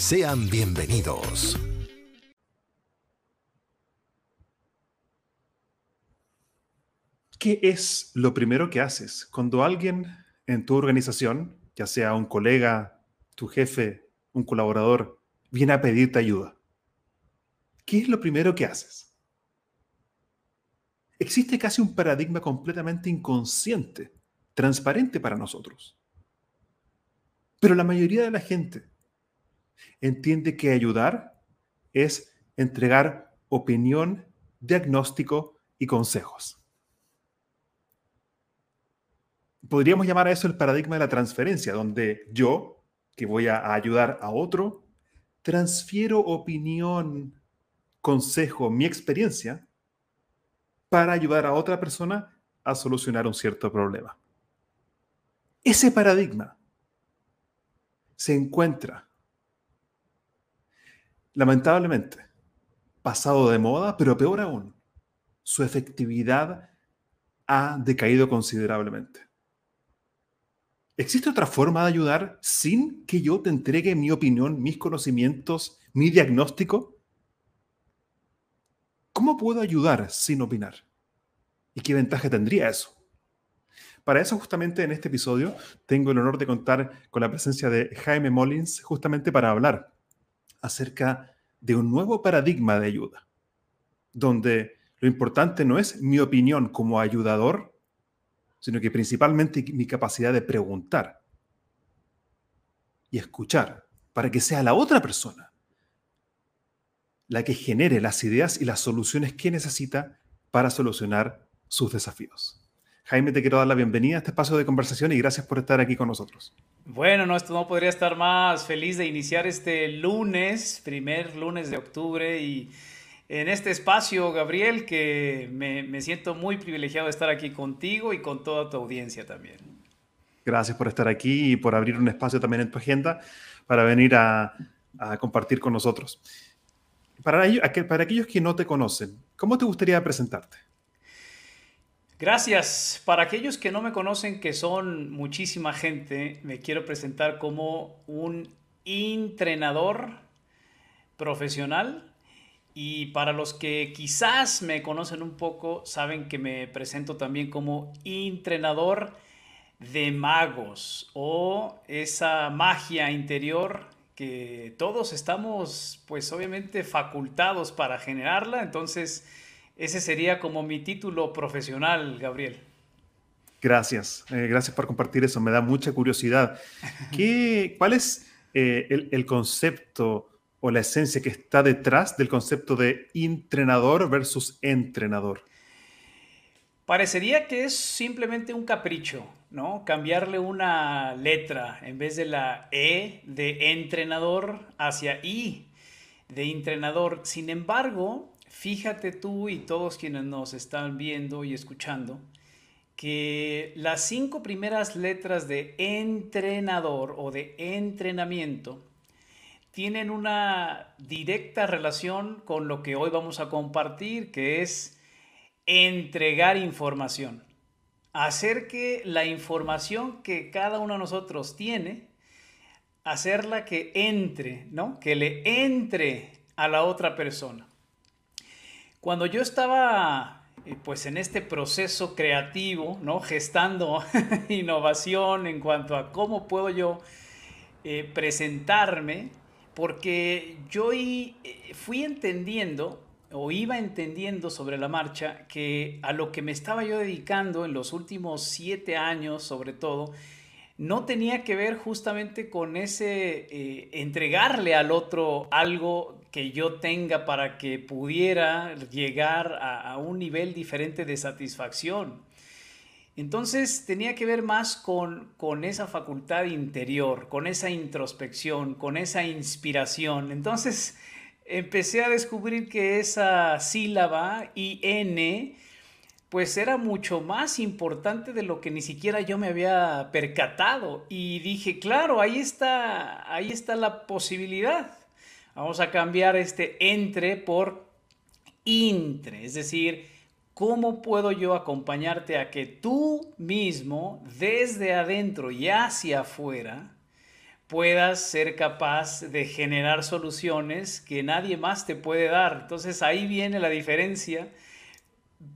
Sean bienvenidos. ¿Qué es lo primero que haces cuando alguien en tu organización, ya sea un colega, tu jefe, un colaborador, viene a pedirte ayuda? ¿Qué es lo primero que haces? Existe casi un paradigma completamente inconsciente, transparente para nosotros. Pero la mayoría de la gente entiende que ayudar es entregar opinión, diagnóstico y consejos. Podríamos llamar a eso el paradigma de la transferencia, donde yo, que voy a ayudar a otro, transfiero opinión, consejo, mi experiencia para ayudar a otra persona a solucionar un cierto problema. Ese paradigma se encuentra, lamentablemente, pasado de moda, pero peor aún, su efectividad ha decaído considerablemente. ¿Existe otra forma de ayudar sin que yo te entregue mi opinión, mis conocimientos, mi diagnóstico? ¿Cómo puedo ayudar sin opinar? ¿Y qué ventaja tendría eso? Para eso, justamente en este episodio, tengo el honor de contar con la presencia de Jaime Mullins, justamente para hablar acerca de un nuevo paradigma de ayuda, donde lo importante no es mi opinión como ayudador, sino que principalmente mi capacidad de preguntar y escuchar para que sea la otra persona la que genere las ideas y las soluciones que necesita para solucionar sus desafíos. Jaime, te quiero dar la bienvenida a este espacio de conversación y gracias por estar aquí con nosotros. Bueno, no, esto no podría estar más feliz de iniciar este lunes, primer lunes de octubre y en este espacio, Gabriel, que me, siento muy privilegiado de estar aquí contigo y con toda tu audiencia también. Gracias por estar aquí y por abrir un espacio también en tu agenda para venir a, compartir con nosotros. Para, para aquellos que no te conocen, ¿cómo te gustaría presentarte? Gracias. Para aquellos que no me conocen, que son muchísima gente, me quiero presentar como un entrenador profesional. Y para los que quizás me conocen un poco, saben que me presento también como entrenador de magos o esa magia interior que todos estamos pues obviamente facultados para generarla. Entonces, ese sería como mi título profesional, Gabriel. Gracias, eh, gracias por compartir eso, me da mucha curiosidad. ¿Qué, ¿Cuál es eh, el, el, concepto o la esencia que está detrás del concepto de entrenador versus entrenador? Parecería que es simplemente un capricho, ¿no? Cambiarle una letra en vez de la E de entrenador hacia I de entrenador. Sin embargo, Fíjate tú y todos quienes nos están viendo y escuchando que las cinco primeras letras de entrenador o de entrenamiento tienen una directa relación con lo que hoy vamos a compartir, que es entregar información. Hacer que la información que cada uno de nosotros tiene, hacerla que entre, ¿no? Que le entre a la otra persona. Cuando yo estaba eh, pues en este proceso creativo, ¿no? Gestando innovación en cuanto a cómo puedo yo eh, presentarme, porque yo eh, fui entendiendo o iba entendiendo sobre la marcha que a lo que me estaba yo dedicando en los últimos siete años, sobre todo, no tenía que ver justamente con ese entregarle al otro algo que yo tenga para que pudiera llegar a, un nivel diferente de satisfacción. Entonces tenía que ver más con, con esa facultad interior, con esa introspección, con esa inspiración. Entonces empecé a descubrir que esa sílaba IN pues era mucho más importante de lo que ni siquiera yo me había percatado y dije, claro, ahí está, ahí está la posibilidad. Vamos a cambiar este entre por intre, es decir, ¿cómo puedo yo acompañarte a que tú mismo, desde adentro y hacia afuera, puedas ser capaz de generar soluciones que nadie más te puede dar? Entonces ahí viene la diferencia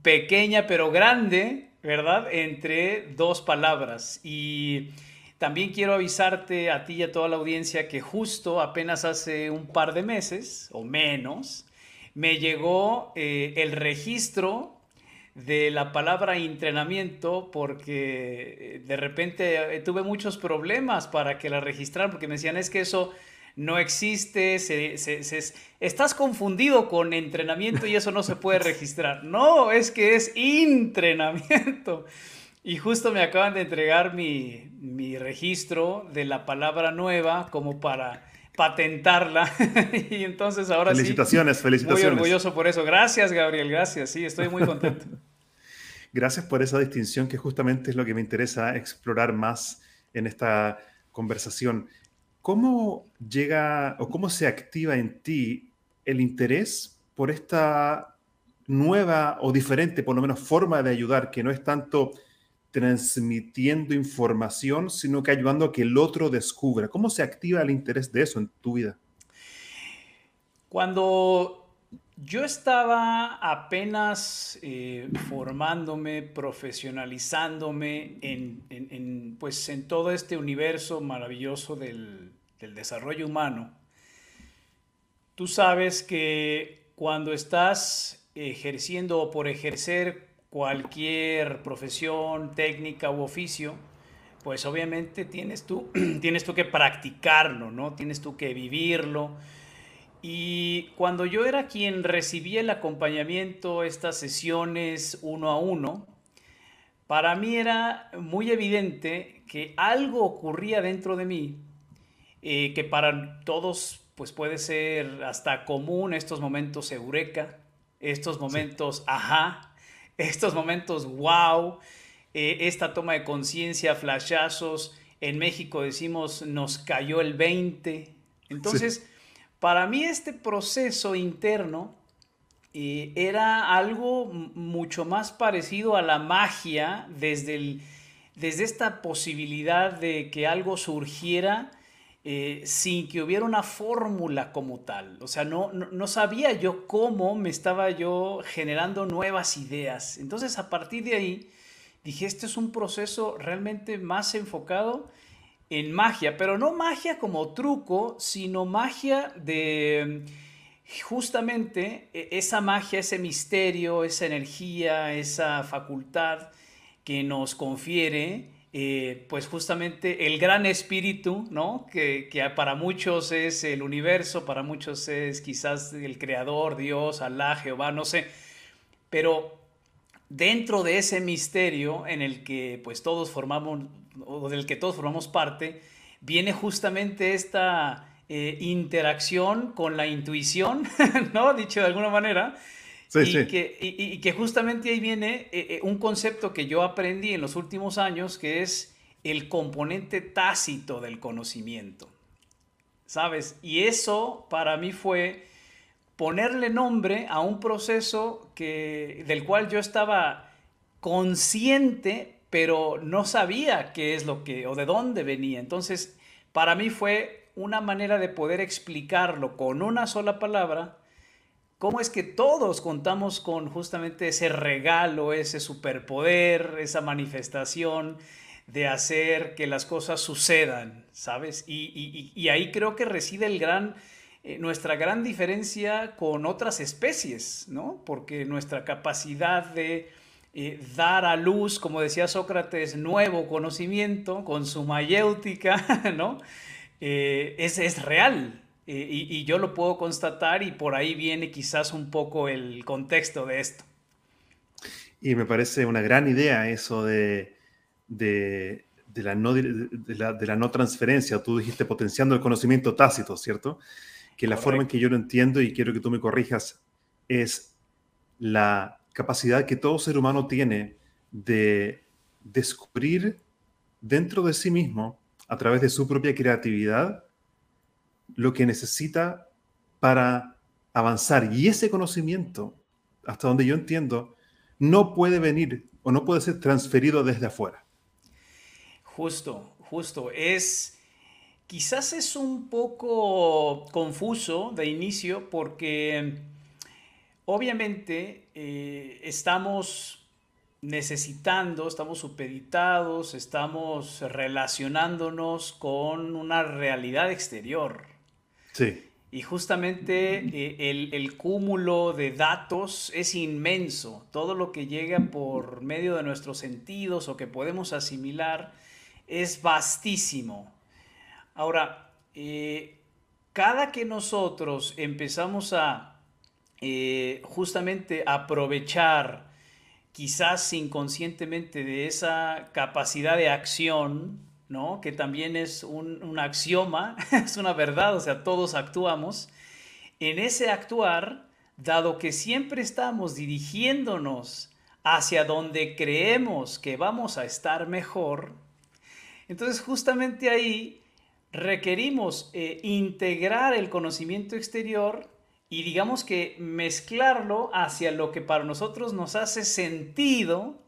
pequeña pero grande, ¿verdad? Entre dos palabras. Y también quiero avisarte a ti y a toda la audiencia que justo apenas hace un par de meses o menos, me llegó eh, el registro de la palabra entrenamiento porque eh, de repente eh, tuve muchos problemas para que la registraran porque me decían es que eso no existe, estás confundido con entrenamiento y eso no se puede registrar. No, es que es entrenamiento. Y justo me acaban de entregar mi, mi registro de la palabra nueva como para patentarla. y entonces ahora felicitaciones, sí. Felicitaciones, Muy orgulloso por eso. Gracias, Gabriel. Gracias. Sí, estoy muy contento. gracias por esa distinción que justamente es lo que me interesa explorar más en esta conversación. ¿Cómo llega o cómo se activa en ti el interés por esta nueva o diferente, por lo menos, forma de ayudar, que no es tanto transmitiendo información, sino que ayudando a que el otro descubra? ¿Cómo se activa el interés de eso en tu vida? Cuando yo estaba apenas eh, formándome, profesionalizándome en, pues, en todo este universo maravilloso del, del desarrollo humano. Tú sabes que cuando estás ejerciendo o por ejercer cualquier profesión, técnica u oficio, pues obviamente tienes tú, tienes tú que practicarlo, ¿no? Tienes tú que vivirlo, y cuando yo era quien recibía el acompañamiento, estas sesiones uno a uno, para mí era muy evidente que algo ocurría dentro de mí, eh, que para todos pues puede ser hasta común estos momentos eureka, estos momentos ajá, estos momentos wow, eh, esta toma de conciencia, flashazos. En México decimos nos cayó el 20. Entonces, para mí este proceso interno eh, era algo mucho más parecido a la magia desde, desde esta posibilidad de que algo surgiera eh, sin que hubiera una fórmula como tal. O sea, no, no, sabía yo cómo me estaba yo generando nuevas ideas. Entonces, a partir de ahí, dije, este es un proceso realmente más enfocado en magia, pero no magia como truco, sino magia de justamente e, esa magia, ese misterio, esa energía, esa facultad que nos confiere, eh, pues justamente el gran espíritu, ¿no? Que, que, para muchos es el universo, para muchos es quizás el creador, Dios, Alá, Jehová, no sé, pero dentro de ese misterio en el que pues todos formamos, o del que todos formamos parte, viene justamente esta eh, interacción con la intuición, ¿no? Dicho de alguna manera. Y, Que, y, que justamente ahí viene eh, eh, un concepto que yo aprendí en los últimos años, que es el componente tácito del conocimiento. ¿Sabes? Y eso para mí fue ponerle nombre a un proceso que, del cual yo estaba consciente, pero no sabía qué es lo que o de dónde venía. Entonces, para mí fue una manera de poder explicarlo con una sola palabra, cómo es que todos contamos con justamente ese regalo, ese superpoder, esa manifestación de hacer que las cosas sucedan, ¿sabes? Y, y ahí creo que reside el gran eh, nuestra gran diferencia con otras especies, ¿no? Porque nuestra capacidad de eh, dar a luz, como decía Sócrates, nuevo conocimiento con su mayéutica, ¿no? Eh, es, es, real. Y, y, yo lo puedo constatar y por ahí viene quizás un poco el contexto de esto. Y me parece una gran idea eso de, de, de, la, no, de, la, de la no transferencia. Tú dijiste potenciando el conocimiento tácito, ¿cierto? que la forma en que yo lo entiendo, y quiero que tú me corrijas, es la capacidad que todo ser humano tiene de descubrir dentro de sí mismo, a través de su propia creatividad, lo que necesita para avanzar. Y ese conocimiento, hasta donde yo entiendo, no puede venir o no puede ser transferido desde afuera. Justo, justo. Es Quizás es un poco confuso de inicio porque obviamente eh, estamos necesitando, estamos supeditados, estamos relacionándonos con una realidad exterior. Sí. Y justamente eh, el, cúmulo de datos es inmenso. Todo lo que llega por medio de nuestros sentidos o que podemos asimilar es vastísimo. Ahora, eh, cada que nosotros empezamos a eh, justamente aprovechar quizás inconscientemente de esa capacidad de acción, ¿no? que también es un, un axioma, es una verdad, o sea, todos actuamos, en ese actuar, dado que siempre estamos dirigiéndonos hacia donde creemos que vamos a estar mejor, entonces justamente ahí requerimos eh, integrar el conocimiento exterior y digamos que mezclarlo hacia lo que para nosotros nos hace sentido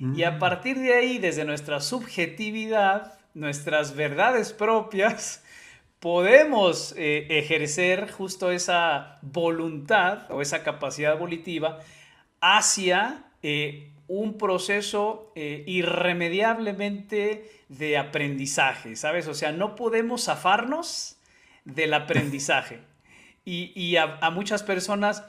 y a mm. partir de ahí, desde nuestra subjetividad, nuestras verdades propias, podemos eh, ejercer justo esa voluntad o esa capacidad volitiva hacia eh, un proceso irremediablemente de aprendizaje, ¿sabes? O sea, no podemos zafarnos del aprendizaje. Y, a, muchas personas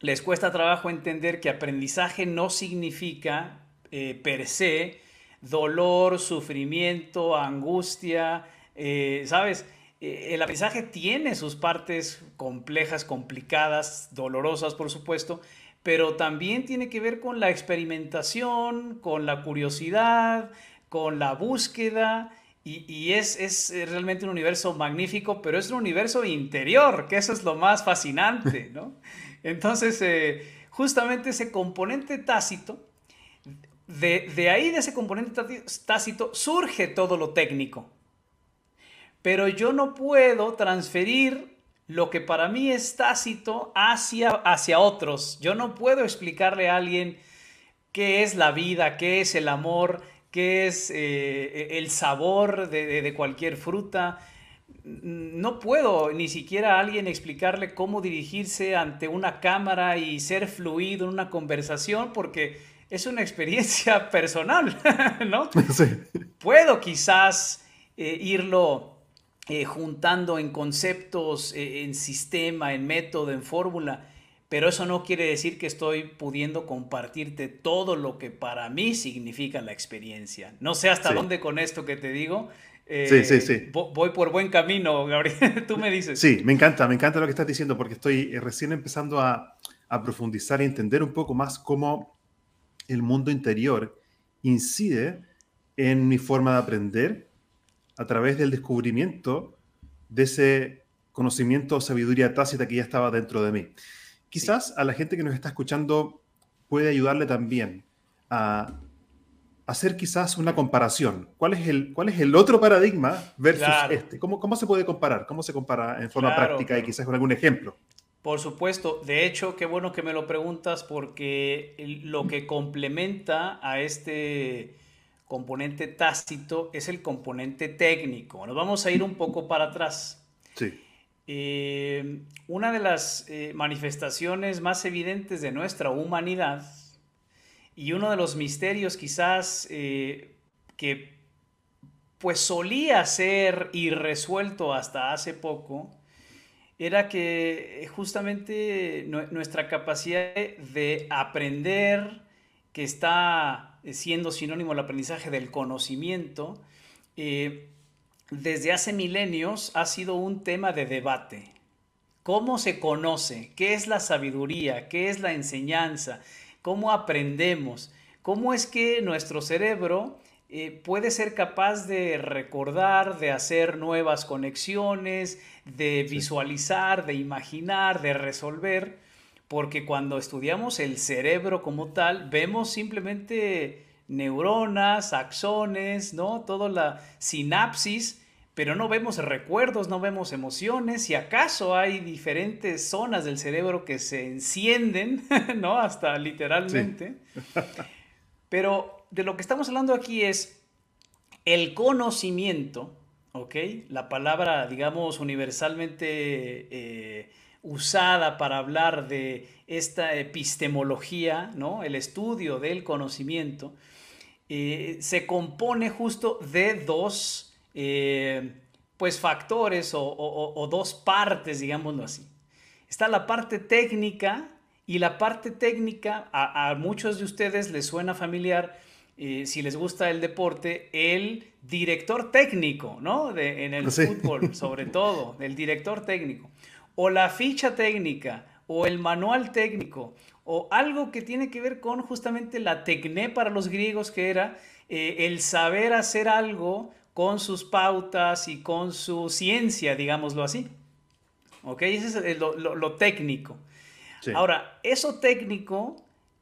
les cuesta trabajo entender que aprendizaje no significa eh, per se dolor, sufrimiento, angustia, eh, ¿sabes? Eh, el aprendizaje tiene sus partes complejas, complicadas, dolorosas, por supuesto, pero también tiene que ver con la experimentación, con la curiosidad, con la búsqueda y, es, realmente un universo magnífico, pero es un universo interior, que eso es lo más fascinante, ¿no? Entonces, eh, justamente ese componente tácito, de, de ahí de ese componente tácito surge todo lo técnico. Pero yo no puedo transferir lo que para mí es tácito hacia, hacia otros. Yo no puedo explicarle a alguien qué es la vida, qué es el amor, qué es eh, el sabor de, cualquier fruta. No puedo ni siquiera a alguien explicarle cómo dirigirse ante una cámara y ser fluido en una conversación porque es una experiencia personal, ¿no? Puedo quizás eh, irlo eh, juntando en conceptos, en sistema, en método, en fórmula, pero eso no quiere decir que estoy pudiendo compartirte todo lo que para mí significa la experiencia. No sé hasta dónde con esto que te digo. Eh, sí, sí, sí. Voy por buen camino, Gabriel. Tú me dices. Sí, me encanta, me encanta lo que estás diciendo porque estoy eh, recién empezando a, a profundizar y entender un poco más cómo el mundo interior incide en mi forma de aprender a través del descubrimiento de ese conocimiento o sabiduría tácita que ya estaba dentro de mí. Quizás a la gente que nos está escuchando puede ayudarle también a hacer quizás una comparación. ¿Cuál es el, cuál es el otro paradigma versus este? ¿Cómo, ¿Cómo, se puede comparar? ¿Cómo se compara en forma práctica y quizás con algún ejemplo? Por supuesto. De hecho, qué bueno que me lo preguntas porque lo que complementa a este componente tácito es el componente técnico. Nos vamos a ir un poco para atrás. Sí. Eh, una de las eh, manifestaciones más evidentes de nuestra humanidad y uno de los misterios quizás eh, que pues solía ser irresuelto hasta hace poco era que justamente nuestra capacidad de aprender, que está siendo sinónimo el aprendizaje del conocimiento, eh, desde hace milenios ha sido un tema de debate. ¿Cómo se conoce? ¿Qué es la sabiduría? ¿Qué es la enseñanza? ¿Cómo aprendemos? ¿Cómo es que nuestro cerebro eh, puede ser capaz de recordar, de hacer nuevas conexiones, de visualizar, de imaginar, de resolver? Porque cuando estudiamos el cerebro como tal, vemos simplemente neuronas, axones, ¿no? Toda la sinapsis, pero no vemos recuerdos, no vemos emociones, si acaso hay diferentes zonas del cerebro que se encienden, ¿no? Hasta literalmente. Pero de lo que estamos hablando aquí es el conocimiento, ¿ok? La palabra, digamos, universalmente eh, usada para hablar de esta epistemología, ¿no? El estudio del conocimiento, eh, se compone justo de dos eh, pues factores o, dos partes, digámoslo así. Está la parte técnica y la parte técnica a, muchos de ustedes les suena familiar. Eh, si les gusta el deporte, el director técnico, ¿no? De, en el fútbol, sobre todo, el director técnico. O la ficha técnica, o el manual técnico, o algo que tiene que ver con justamente la tecné para los griegos, que era eh, el saber hacer algo con sus pautas y con su ciencia, digámoslo así. ¿Ok? Ese es lo, técnico. Ahora, eso técnico,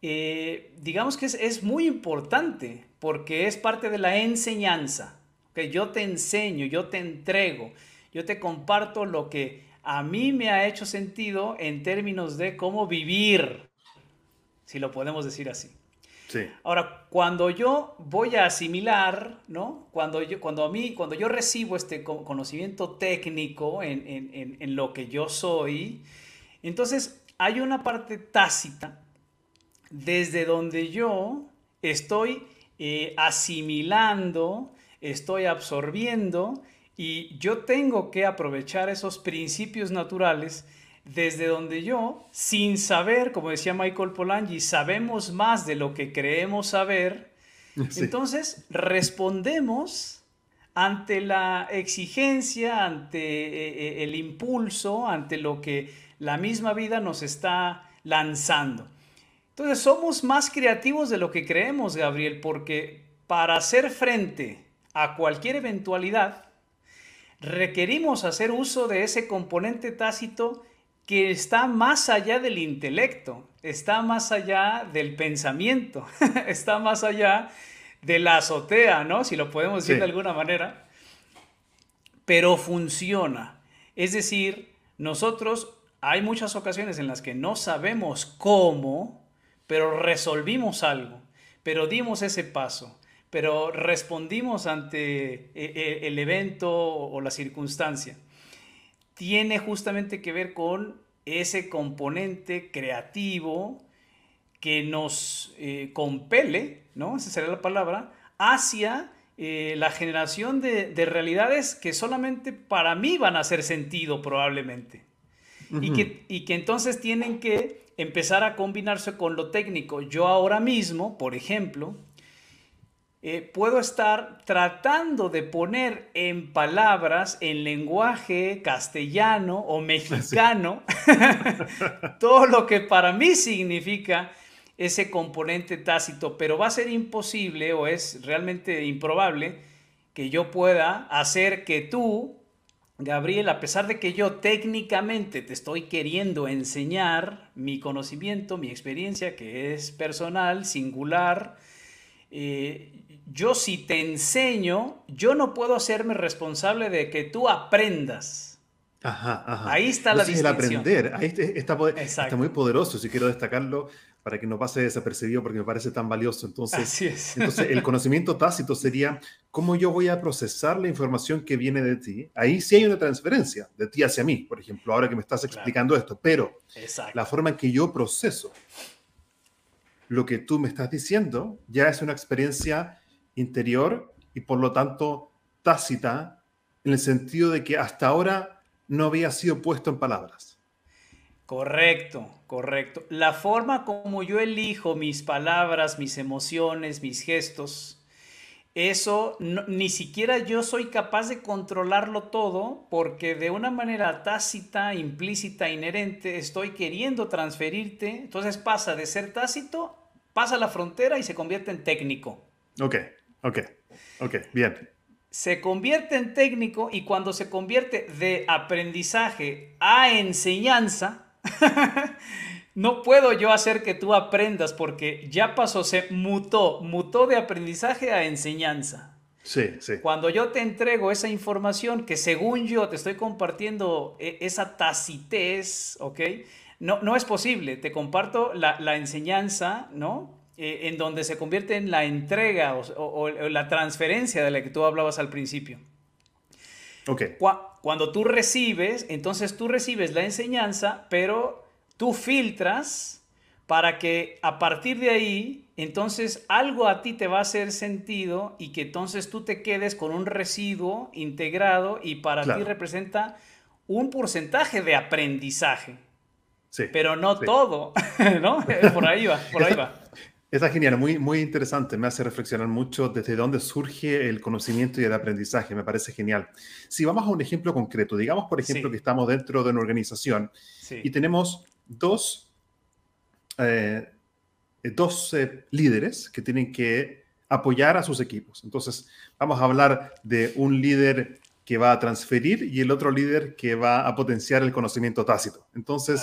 eh, digamos que es, muy importante porque es parte de la enseñanza. que Yo te enseño, yo te entrego, yo te comparto lo que a mí me ha hecho sentido en términos de cómo vivir, si lo podemos decir así. Ahora, cuando yo voy a asimilar, ¿no? Cuando yo, cuando a mí, cuando yo recibo este conocimiento técnico en, lo que yo soy, entonces hay una parte tácita desde donde yo estoy eh, asimilando, estoy absorbiendo y yo tengo que aprovechar esos principios naturales desde donde yo, sin saber, como decía Michael Polanyi, sabemos más de lo que creemos saber, entonces respondemos ante la exigencia, ante eh, eh, el impulso, ante lo que la misma vida nos está lanzando. Entonces somos más creativos de lo que creemos, Gabriel, porque para hacer frente a cualquier eventualidad, requerimos hacer uso de ese componente tácito que está más allá del intelecto, está más allá del pensamiento, está más allá de la azotea, ¿no? Si lo podemos decir de alguna manera, pero funciona. Es decir, nosotros hay muchas ocasiones en las que no sabemos cómo, pero resolvimos algo, pero dimos ese paso, pero respondimos ante eh, eh, el evento o la circunstancia tiene justamente que ver con ese componente creativo que nos eh, compele, ¿no? Esa sería la palabra, hacia eh, la generación de, realidades que solamente para mí van a hacer sentido probablemente. y, que, y que entonces tienen que empezar a combinarse con lo técnico. Yo ahora mismo, por ejemplo, eh, puedo estar tratando de poner en palabras, en lenguaje castellano o mexicano, todo lo que para mí significa ese componente tácito, pero va a ser imposible o es realmente improbable que yo pueda hacer que tú, Gabriel, a pesar de que yo técnicamente te estoy queriendo enseñar mi conocimiento, mi experiencia, que es personal, singular, eh, yo si te enseño, yo no puedo hacerme responsable de que tú aprendas. Ajá, ajá. Ahí está la distinción. El aprender, ahí está, está, muy poderoso, si quiero destacarlo para que no pase desapercibido porque me parece tan valioso. Entonces, entonces el conocimiento tácito sería cómo yo voy a procesar la información que viene de ti. Ahí sí hay una transferencia de ti hacia mí, por ejemplo, ahora que me estás explicando esto, pero la forma en que yo proceso lo que tú me estás diciendo ya es una experiencia interior y por lo tanto tácita, en el sentido de que hasta ahora no había sido puesto en palabras. Correcto, correcto. La forma como yo elijo mis palabras, mis emociones, mis gestos, eso ni siquiera yo soy capaz de controlarlo todo porque de una manera tácita, implícita, inherente, estoy queriendo transferirte. Entonces pasa de ser tácito, pasa la frontera y se convierte en técnico. Ok, ok, ok, bien. Se convierte en técnico y cuando se convierte de aprendizaje a enseñanza, no puedo yo hacer que tú aprendas porque ya pasó, se mutó, mutó de aprendizaje a enseñanza. Sí, sí. Cuando yo te entrego esa información que según yo te estoy compartiendo e, esa tacitez, ¿ok? No, no es posible. Te comparto la, la enseñanza, ¿no? Eh, en donde se convierte en la entrega o, o, la transferencia de la que tú hablabas al principio. Ok. Cuando tú recibes, entonces tú recibes la enseñanza, pero tú filtras para que a partir de ahí, entonces algo a ti te va a hacer sentido y que entonces tú te quedes con un residuo integrado y para ti representa un porcentaje de aprendizaje. Sí, pero no todo, ¿no? Por ahí va, por ahí va. Está genial, muy, muy interesante. Me hace reflexionar mucho desde dónde surge el conocimiento y el aprendizaje. Me parece genial. Si vamos a un ejemplo concreto, digamos, por ejemplo, que estamos dentro de una organización y tenemos dos, eh, dos eh, líderes que tienen que apoyar a sus equipos. Entonces, vamos a hablar de un líder que va a transferir y el otro líder que va a potenciar el conocimiento tácito. Entonces,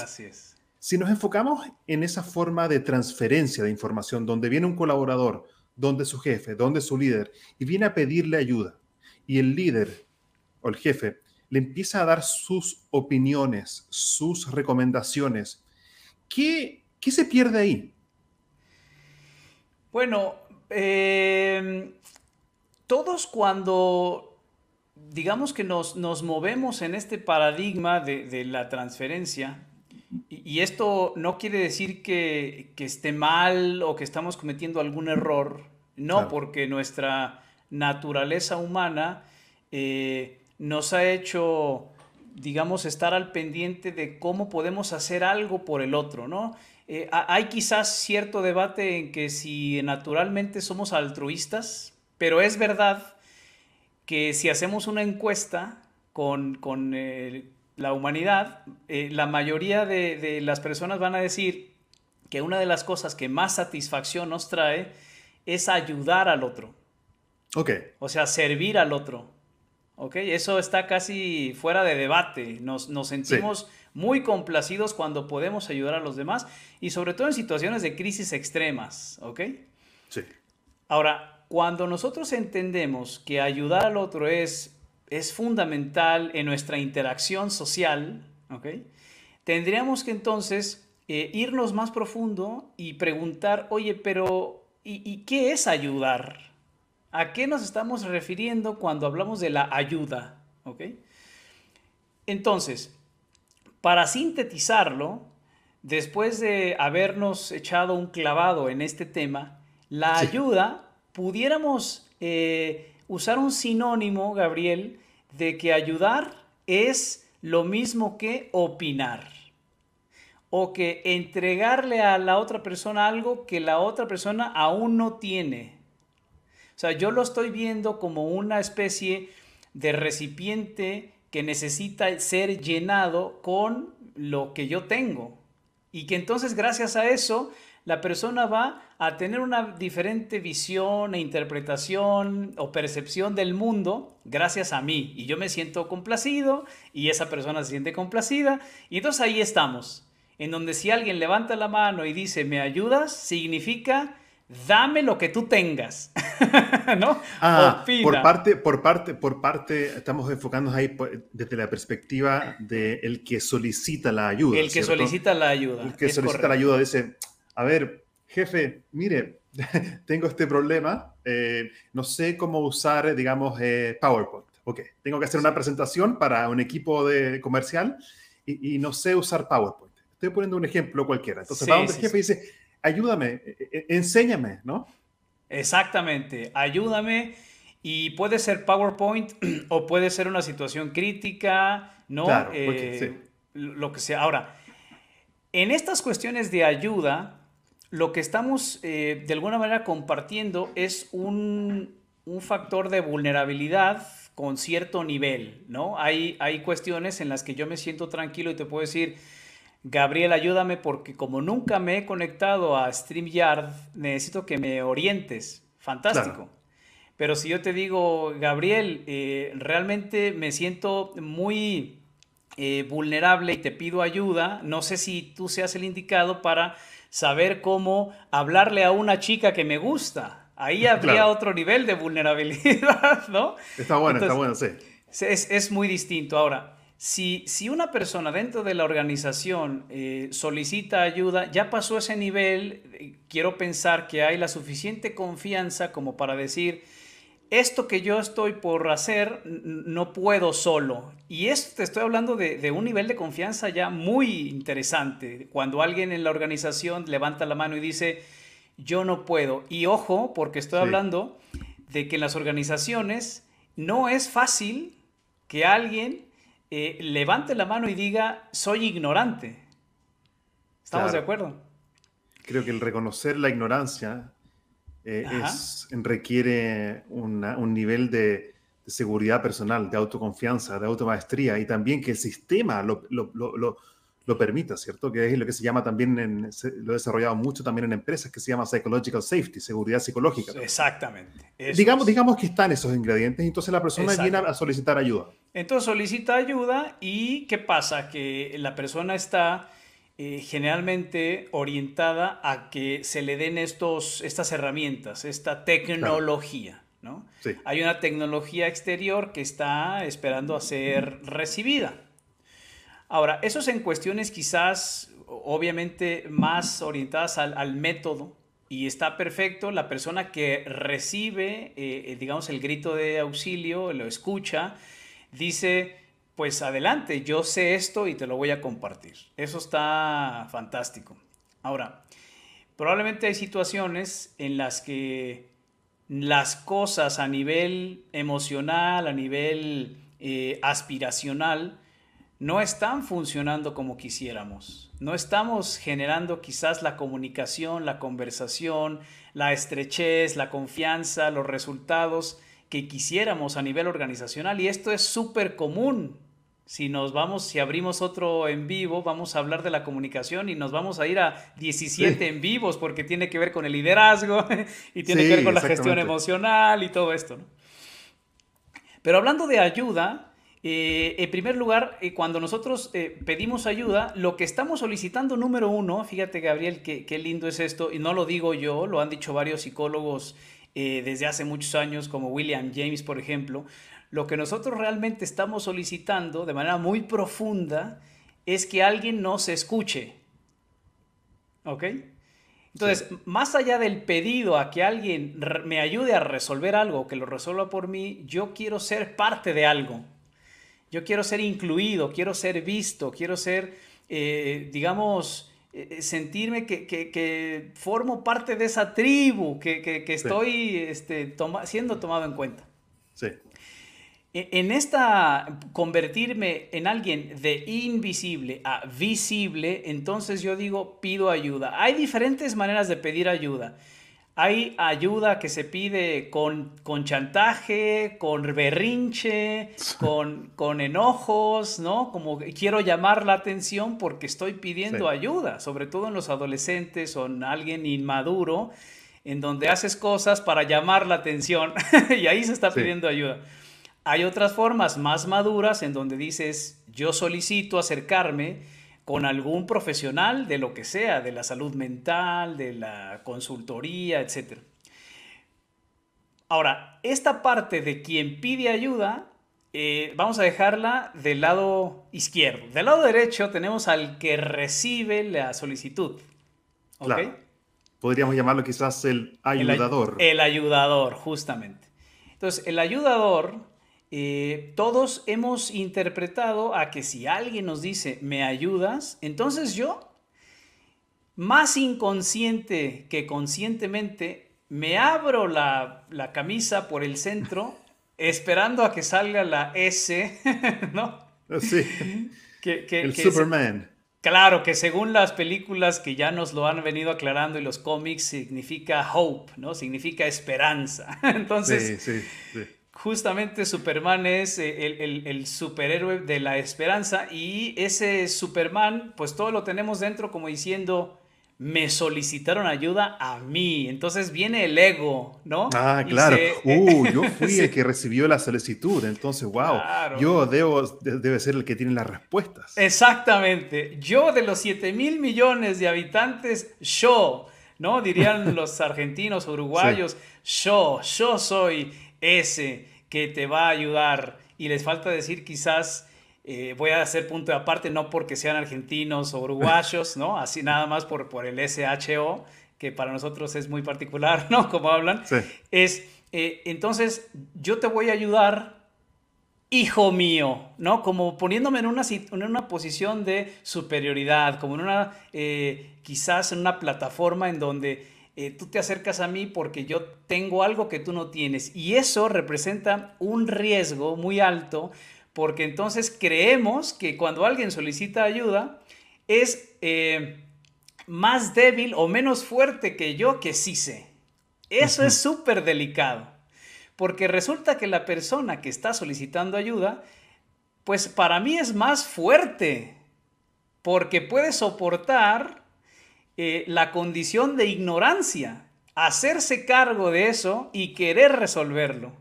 si nos enfocamos en esa forma de transferencia de información, donde viene un colaborador, donde su jefe, donde su líder, y viene a pedirle ayuda, y el líder o el jefe le empieza a dar sus opiniones, sus recomendaciones. ¿Qué, qué se pierde ahí? Bueno, em, todos cuando, digamos que nos, nos, movemos en este paradigma de, de la transferencia, y, esto no quiere decir que, que, esté mal o que estamos cometiendo algún error, no, porque nuestra naturaleza humana eh, nos ha hecho, digamos, estar al pendiente de cómo podemos hacer algo por el otro, ¿no? Eh, hay quizás cierto debate en que si naturalmente somos altruistas, pero es verdad que si hacemos una encuesta con, con eh, la humanidad, eh, la mayoría de, de, las personas van a decir que una de las cosas que más satisfacción nos trae es ayudar al otro. Ok. O sea, servir al otro. ¿ok? Eso está casi fuera de debate. Nos, sentimos muy complacidos cuando podemos ayudar a los demás y sobre todo en situaciones de crisis extremas, ¿ok? Sí. Ahora, cuando nosotros entendemos que ayudar al otro es, es fundamental en nuestra interacción social, ¿ok? Tendríamos que entonces eh, irnos más profundo y preguntar, oye, pero ¿y qué es ayudar? ¿A qué nos estamos refiriendo cuando hablamos de la ayuda? ¿Ok? Entonces, para sintetizarlo, después de habernos echado un clavado en este tema, la ayuda, pudiéramos eh, usar un sinónimo, Gabriel, de que ayudar es lo mismo que opinar o que entregarle a la otra persona algo que la otra persona aún no tiene. O sea, yo lo estoy viendo como una especie de recipiente que necesita ser llenado con lo que yo tengo. Y que entonces gracias a eso la persona va a tener una diferente visión e interpretación o percepción del mundo gracias a mí. Y yo me siento complacido y esa persona se siente complacida. Y entonces ahí estamos, en donde si alguien levanta la mano y dice, ¿me ayudas? Significa dame lo que tú tengas, ¿no? Ah, por parte, por parte, por parte, estamos enfocándonos ahí desde la perspectiva del el que solicita la ayuda. El que solicita la ayuda. El que solicita la ayuda dice, a ver, jefe, mire, tengo este problema, eh, no sé cómo usar, digamos, eh, PowerPoint. Ok, tengo que hacer una presentación para un equipo de comercial y, no sé usar PowerPoint. Estoy poniendo un ejemplo cualquiera. Entonces va donde el jefe dice, ayúdame, e, e, enséñame, ¿no? Exactamente, ayúdame. Y puede ser PowerPoint o puede ser una situación crítica, ¿no? Claro, Eh, porque- sí. Lo que sea. Ahora, en estas cuestiones de ayuda, lo que estamos eh, de alguna manera compartiendo es un, un factor de vulnerabilidad con cierto nivel, ¿no? Hay, hay cuestiones en las que yo me siento tranquilo y te puedo decir, Gabriel, ayúdame porque como nunca me he conectado a StreamYard, necesito que me orientes. Fantástico. Claro. Pero si yo te digo, Gabriel, eh, realmente me siento muy eh, vulnerable y te pido ayuda, no sé si tú seas el indicado para saber cómo hablarle a una chica que me gusta. Ahí habría Claro. otro nivel de vulnerabilidad, ¿no? Está bueno, está bueno, sí. es, es muy distinto. Ahora, si, si una persona dentro de la organización eh, solicita ayuda, ya pasó ese nivel, eh, quiero pensar que hay la suficiente confianza como para decir, esto que yo estoy por hacer, no puedo solo. Y esto te estoy hablando de, de un nivel de confianza ya muy interesante. Cuando alguien en la organización levanta la mano y dice, yo no puedo. Y ojo, porque estoy Sí. hablando de que en las organizaciones no es fácil que alguien eh, levante la mano y diga, soy ignorante. ¿Estamos Claro. de acuerdo? Creo que el reconocer la ignorancia eh, es- requiere una- un nivel de, de seguridad personal, de autoconfianza, de automaestría y también que el sistema lo, lo- lo- permita, ¿cierto? Que es lo que se llama también, en, lo he desarrollado mucho también en empresas, que se llama psychological safety, seguridad psicológica. Exactamente. Digamos, es. digamos que están esos ingredientes entonces la persona viene a solicitar ayuda. Entonces solicita ayuda y ¿qué pasa? Que la persona está eh, generalmente orientada a que se le den estos, estas herramientas, esta tecnología. ¿no? Sí. Hay una tecnología exterior que está esperando a ser recibida. Ahora, eso es en cuestiones quizás, obviamente, más orientadas al, al método. Y está perfecto, la persona que recibe, eh, eh, digamos, el grito de auxilio, lo escucha, dice, pues adelante, yo sé esto y te lo voy a compartir. Eso está fantástico. Ahora, probablemente hay situaciones en las que las cosas a nivel emocional, a nivel eh, aspiracional, no están funcionando como quisiéramos. No estamos generando quizás la comunicación, la conversación, la estrechez, la confianza, los resultados que quisiéramos a nivel organizacional. Y esto es súper común. Si nos vamos, si abrimos otro en vivo, vamos a hablar de la comunicación y nos vamos a ir a 17 Sí. en vivos porque tiene que ver con el liderazgo y tiene Sí, que ver con la gestión emocional y todo esto. ¿no? Pero hablando de ayuda, eh, en primer lugar, eh, cuando nosotros eh, pedimos ayuda, lo que estamos solicitando, número uno, fíjate Gabriel, qué, qué lindo es esto, y no lo digo yo, lo han dicho varios psicólogos desde hace muchos años, como William James, por ejemplo, lo que nosotros realmente estamos solicitando de manera muy profunda es que alguien nos escuche. ¿Ok? Entonces, más allá del pedido a que alguien me ayude a resolver algo, que lo resuelva por mí, yo quiero ser parte de algo. Yo quiero ser incluido, quiero ser visto, quiero ser, eh, digamos, eh, sentirme que, que- que formo parte de esa tribu, que, que- que Sí. estoy este, toma- siendo tomado en cuenta. Sí. E- En esta convertirme en alguien de invisible a visible, entonces yo digo, pido ayuda. Hay diferentes maneras de pedir ayuda. Hay ayuda que se pide con, con chantaje, con berrinche, con, con enojos, ¿no? Como quiero llamar la atención porque estoy pidiendo Sí. ayuda, sobre todo en los adolescentes o en alguien inmaduro, en donde haces cosas para llamar la atención y ahí se está Sí. pidiendo ayuda. Hay otras formas más maduras en donde dices, yo solicito acercarme con algún profesional de lo que sea, de la salud mental, de la consultoría, etc. Ahora, esta parte de quien pide ayuda, eh, vamos a dejarla del lado izquierdo. Del lado derecho tenemos al que recibe la solicitud. ¿ok? Claro. Podríamos llamarlo quizás el El ay- ayudador. El, ayudador, justamente. Entonces, el ayudador, eh, todos hemos interpretado a que si alguien nos dice, me ayudas, entonces yo, más inconsciente que conscientemente, me abro la, camisa por el centro, esperando a que salga la S, ¿no? Sí. el Superman. claro, que según las películas que ya nos lo han venido aclarando y los cómics, significa hope, ¿no? Significa esperanza. Entonces, sí, sí, justamente Superman es eh, el, superhéroe de la esperanza y ese Superman, pues todo lo tenemos dentro como diciendo, me solicitaron ayuda a mí. Entonces viene el ego, ¿no? Ah, claro. uh, yo fui el que recibió la solicitud. Entonces, wow, yo debo, debe ser el que tiene las respuestas. Exactamente. Yo de los 7 mil millones de habitantes, yo, ¿no? Dirían los argentinos, uruguayos, yo, yo soy ese que te va a ayudar. Y les falta decir quizás eh, voy a hacer punto de aparte, no porque sean argentinos o uruguayos, ¿no? Así nada más por, por el SHO, que para nosotros es muy particular, ¿no? Como hablan. Es, eh, entonces, yo te voy a ayudar, hijo mío, ¿no? Como poniéndome en una, en una posición de superioridad, como en una, eh, quizás en una plataforma en donde tú te acercas a mí porque yo tengo algo que tú no tienes. Y eso representa un riesgo muy alto porque entonces creemos que cuando alguien solicita ayuda es eh, más débil o menos fuerte que yo que sí sé. Eso es súper delicado, porque resulta que la persona que está solicitando ayuda, pues para mí es más fuerte, porque puede soportar eh, la condición de ignorancia, hacerse cargo de eso y querer resolverlo.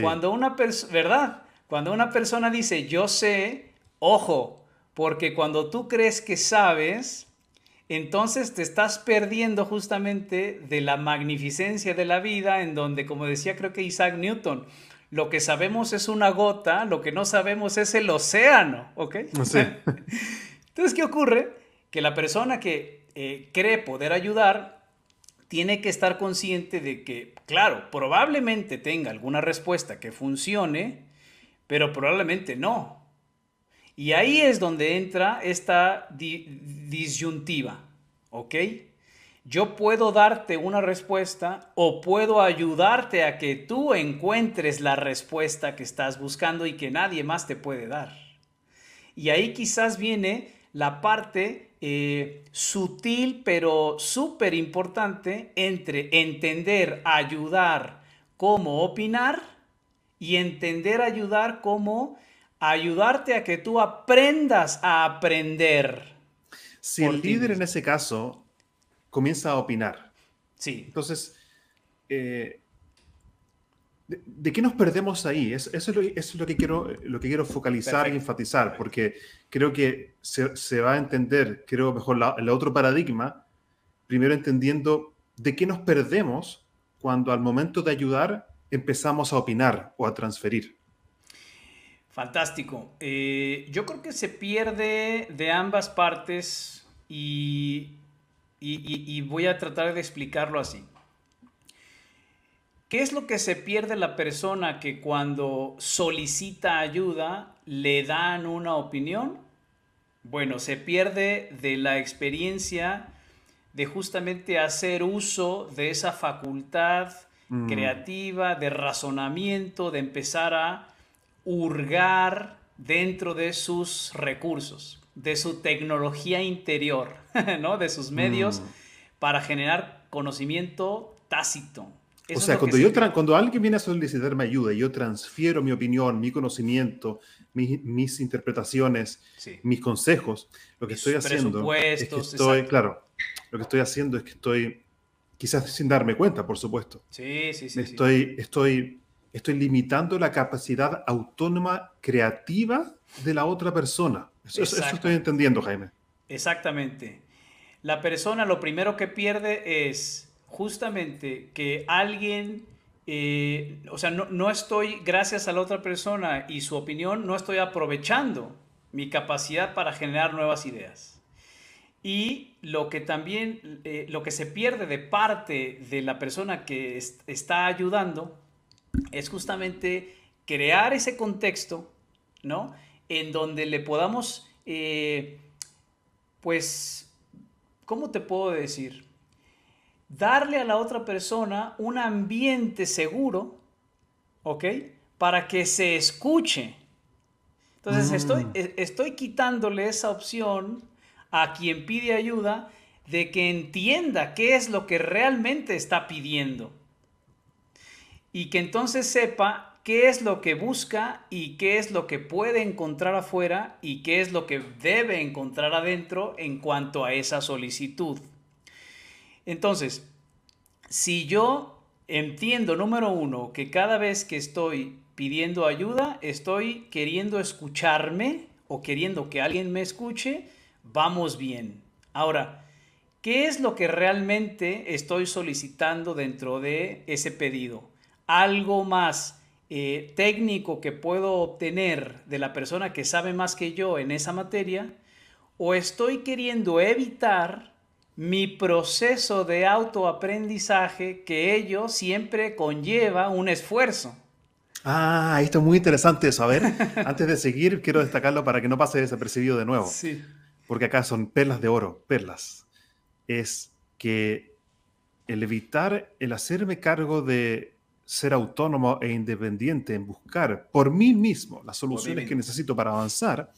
Cuando una persona, ¿verdad? Cuando una persona dice yo sé, ojo, porque cuando tú crees que sabes, entonces te estás perdiendo justamente de la magnificencia de la vida, en donde, como decía creo que Isaac Newton, lo que sabemos es una gota, lo que no sabemos es el océano, ¿ok? entonces, ¿qué ocurre? Que la persona que eh, cree poder ayudar tiene que estar consciente de que, claro, probablemente tenga alguna respuesta que funcione, pero probablemente no. Y ahí es donde entra esta disyuntiva, ¿ok? Yo puedo darte una respuesta o puedo ayudarte a que tú encuentres la respuesta que estás buscando y que nadie más te puede dar. Y ahí quizás viene la parte eh, sutil pero súper importante entre entender, ayudar, cómo opinar y entender ayudar como ayudarte a que tú aprendas a aprender. Si el líder en ese caso comienza a opinar. Sí. Entonces, eh, de, qué nos perdemos ahí? eso, es lo, que quiero, lo que quiero focalizar y enfatizar, porque creo que se, va a entender, creo mejor, el otro paradigma, primero entendiendo de qué nos perdemos cuando al momento de ayudar empezamos a opinar o a transferir. Fantástico. Eh, yo creo que se pierde de ambas partes y, y, voy a tratar de explicarlo así. ¿Qué es lo que se pierde la persona que cuando solicita ayuda le dan una opinión? Bueno, se pierde de la experiencia de justamente hacer uso de esa facultad Mm. creativa, de razonamiento, de empezar a hurgar dentro de sus recursos, de su tecnología interior, ¿no? de sus medios mm. para generar conocimiento tácito. O sea, cuando, yo cuando alguien viene a solicitarme ayuda y yo transfiero mi opinión, mi conocimiento, mis, interpretaciones, mis consejos, lo que estoy haciendo es que estoy, claro, lo que estoy haciendo es que estoy quizás sin darme cuenta, por supuesto. Sí, sí, sí. Estoy, Estoy, estoy limitando la capacidad autónoma creativa de la otra persona. Eso, estoy entendiendo, Jaime. Exactamente. La persona lo primero que pierde es justamente que alguien, eh, o sea, no, no estoy, gracias a la otra persona y su opinión, no estoy aprovechando mi capacidad para generar nuevas ideas. Y lo que también, eh, lo que se pierde de parte de la persona que está ayudando es justamente crear ese contexto, ¿no? En donde le podamos, eh, pues, ¿cómo te puedo decir? Darle a la otra persona un ambiente seguro, ¿ok? Para que se escuche. Entonces estoy, Mm. e- estoy quitándole esa opción a quien pide ayuda de que entienda qué es lo que realmente está pidiendo. Y que entonces sepa qué es lo que busca y qué es lo que puede encontrar afuera y qué es lo que debe encontrar adentro en cuanto a esa solicitud. Entonces, si yo entiendo, número uno, que cada vez que estoy pidiendo ayuda, estoy queriendo escucharme o queriendo que alguien me escuche, vamos bien. Ahora, ¿qué es lo que realmente estoy solicitando dentro de ese pedido? Algo más eh, técnico que puedo obtener de la persona que sabe más que yo en esa materia, o estoy queriendo evitar mi proceso de autoaprendizaje que ello siempre conlleva un esfuerzo. Ah, esto es muy interesante eso. A ver, antes de seguir, quiero destacarlo para que no pase desapercibido de nuevo. Sí. porque acá son perlas de oro, perlas, es que el evitar, el hacerme cargo de ser autónomo e independiente en buscar por mí mismo las soluciones que mismo. necesito para avanzar,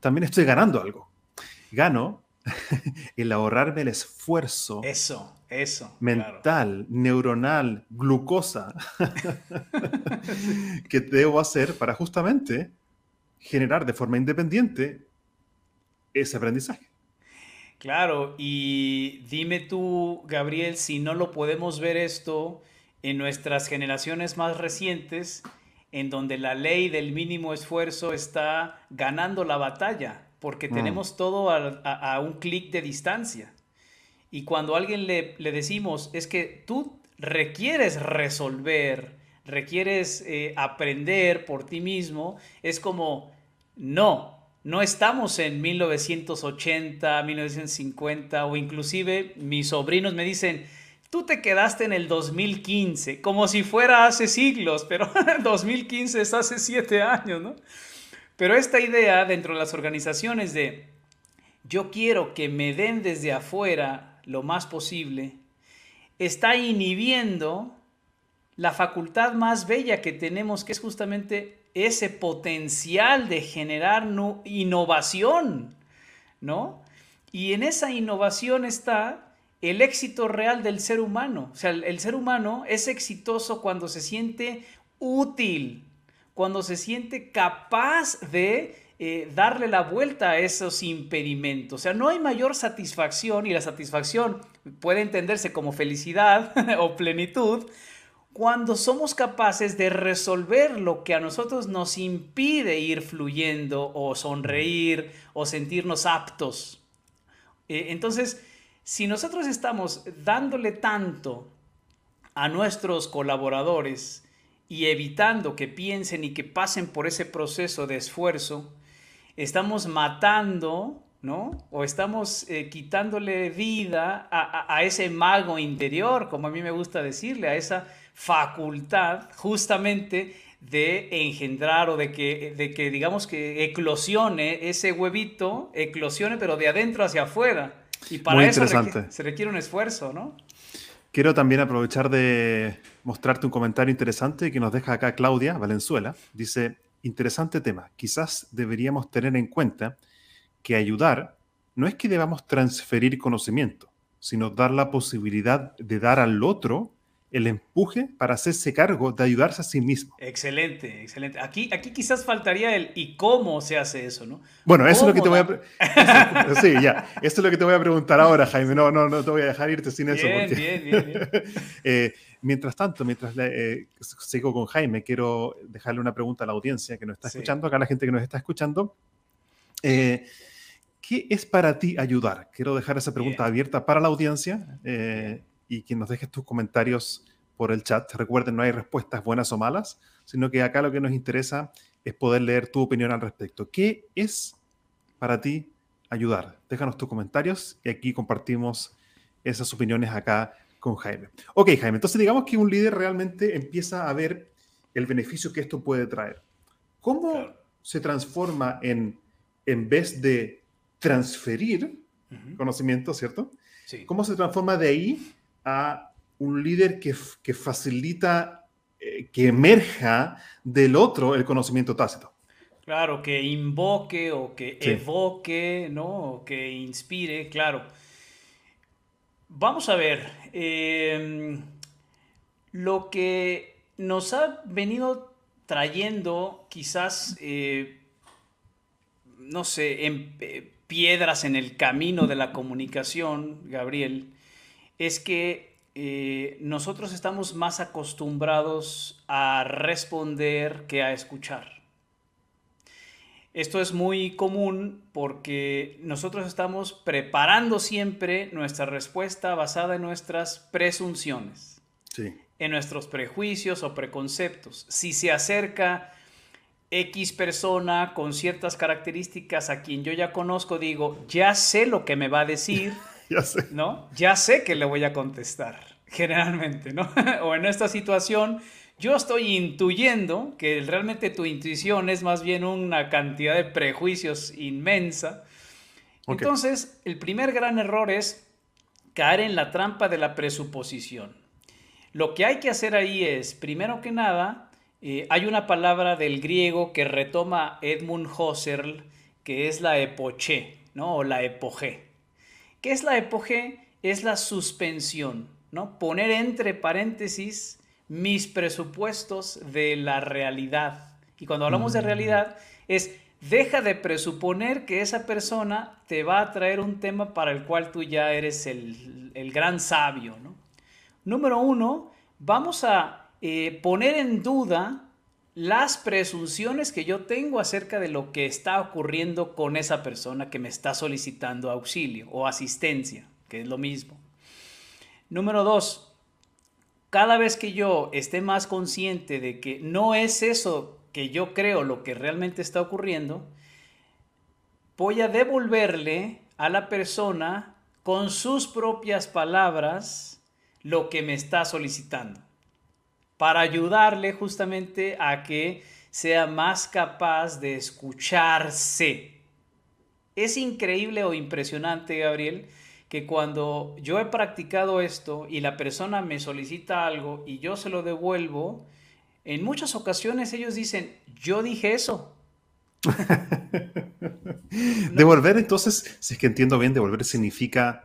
también estoy ganando algo. Gano el ahorrarme el esfuerzo Eso, eso. claro. mental, neuronal, glucosa que debo hacer para justamente generar de forma independiente ese aprendizaje. Claro, y dime tú, Gabriel, si no lo podemos ver esto en nuestras generaciones más recientes, en donde la ley del mínimo esfuerzo está ganando la batalla, porque Mm. tenemos todo a, a- a un clic de distancia. Y cuando a alguien le, le decimos, es que tú requieres resolver, requieres eh, aprender por ti mismo, es como, no, no estamos en 1980, 1950 o inclusive mis sobrinos me dicen, tú te quedaste en el 2015, como si fuera hace siglos, pero 2015 es hace siete años, ¿no? Pero esta idea dentro de las organizaciones de yo quiero que me den desde afuera lo más posible, está inhibiendo la facultad más bella que tenemos, que es justamente ese potencial de generar nu- innovación, ¿no? Y en esa innovación está el éxito real del ser humano. O sea, el ser humano es exitoso cuando se siente útil, cuando se siente capaz de eh, darle la vuelta a esos impedimentos. O sea, no hay mayor satisfacción y la satisfacción puede entenderse como felicidad o plenitud cuando somos capaces de resolver lo que a nosotros nos impide ir fluyendo o sonreír o sentirnos aptos. Eh, entonces, si nosotros estamos dándole tanto a nuestros colaboradores y evitando que piensen y que pasen por ese proceso de esfuerzo, estamos matando, ¿no? O estamos eh, quitándole vida a, a- a ese mago interior, como a mí me gusta decirle, a esa facultad justamente de engendrar o de que, de que digamos que eclosione ese huevito, eclosione pero de adentro hacia afuera. Y para Muy eso requiere- se requiere un esfuerzo, ¿no? Quiero también aprovechar de mostrarte un comentario interesante que nos deja acá Claudia Valenzuela. Dice, interesante tema. Quizás deberíamos tener en cuenta que ayudar no es que debamos transferir conocimiento, sino dar la posibilidad de dar al otro el empuje para hacerse cargo de ayudarse a sí mismo. Excelente, excelente. Aquí, aquí quizás faltaría el y cómo se hace eso, ¿no? Bueno, eso es lo que te voy a... ¿Cómo pre- eso- sí, ya. Eso es lo que te voy a preguntar ahora, Jaime. No, no, no te voy a dejar irte sin eso. Porque- bien, bien, bien. Eh, mientras tanto, mientras eh, sigo con Jaime, quiero dejarle una pregunta a la audiencia que nos está Sí. escuchando, acá a la gente que nos está escuchando. Eh, ¿Qué es para ti ayudar? Quiero dejar esa pregunta Bien. abierta para la audiencia eh, y que nos dejes tus comentarios por el chat. Recuerden, no hay respuestas buenas o malas, sino que acá lo que nos interesa es poder leer tu opinión al respecto. ¿Qué es para ti ayudar? Déjanos tus comentarios y aquí compartimos esas opiniones acá con Jaime. Ok, Jaime, entonces digamos que un líder realmente empieza a ver el beneficio que esto puede traer. ¿Cómo Claro. se transforma en, en vez de transferir conocimiento, ¿cierto? Sí. ¿Cómo se transforma de ahí a un líder que, que facilita eh, que emerja del otro el conocimiento tácito. Claro, que invoque o que evoque, ¿no? O que inspire, claro. Vamos a ver, em, lo que nos ha venido trayendo quizás, eh, no sé, en, eh, piedras en el camino de la comunicación, Gabriel, es que eh, nosotros estamos más acostumbrados a responder que a escuchar. Esto es muy común porque nosotros estamos preparando siempre nuestra respuesta basada en nuestras presunciones, en nuestros prejuicios o preconceptos. Si se acerca X persona con ciertas características a quien yo ya conozco, digo, ya sé lo que me va a decir, ya sé. ¿no? Ya sé que le voy a contestar, generalmente, ¿no? o en esta situación, yo estoy intuyendo que realmente tu intuición es más bien una cantidad de prejuicios inmensa. Entonces, el primer gran error es caer en la trampa de la presuposición. Lo que hay que hacer ahí es, primero que nada, eh, hay una palabra del griego que retoma Edmund Husserl, que es la epoché, ¿no? O la epoge. ¿Qué es la epoge? Es la suspensión, ¿no? Poner entre paréntesis mis presupuestos de la realidad. Y cuando hablamos de mm. realidad es deja de presuponer que esa persona te va a traer un tema para el cual tú ya eres el, gran sabio. Número uno, vamos a eh, poner en duda las presunciones que yo tengo acerca de lo que está ocurriendo con esa persona que me está solicitando auxilio o asistencia, que es lo mismo. Número dos, cada vez que yo esté más consciente de que no es eso que yo creo lo que realmente está ocurriendo, voy a devolverle a la persona con sus propias palabras lo que me está solicitando, para ayudarle justamente a que sea más capaz de escucharse. Es increíble o impresionante, Gabriel, que cuando yo he practicado esto y la persona me solicita algo y yo se lo devuelvo, en muchas ocasiones ellos dicen, yo dije eso. Devolver entonces, si es que entiendo bien, devolver significa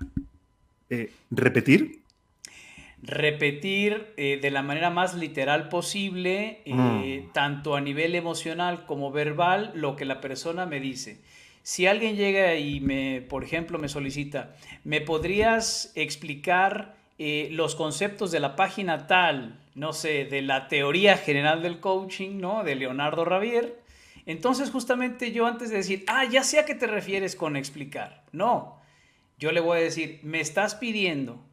eh, repetir. Repetir eh, de la manera más literal posible, eh, mm. tanto a nivel emocional como verbal, lo que la persona me dice. Si alguien llega y me, por ejemplo, me solicita, ¿me podrías explicar eh, los conceptos de la página tal, no sé, de la teoría general del coaching, ¿no? De Leonardo Ravier. Entonces, justamente yo antes de decir, ah, ya sé a qué te refieres con explicar. No, yo le voy a decir, me estás pidiendo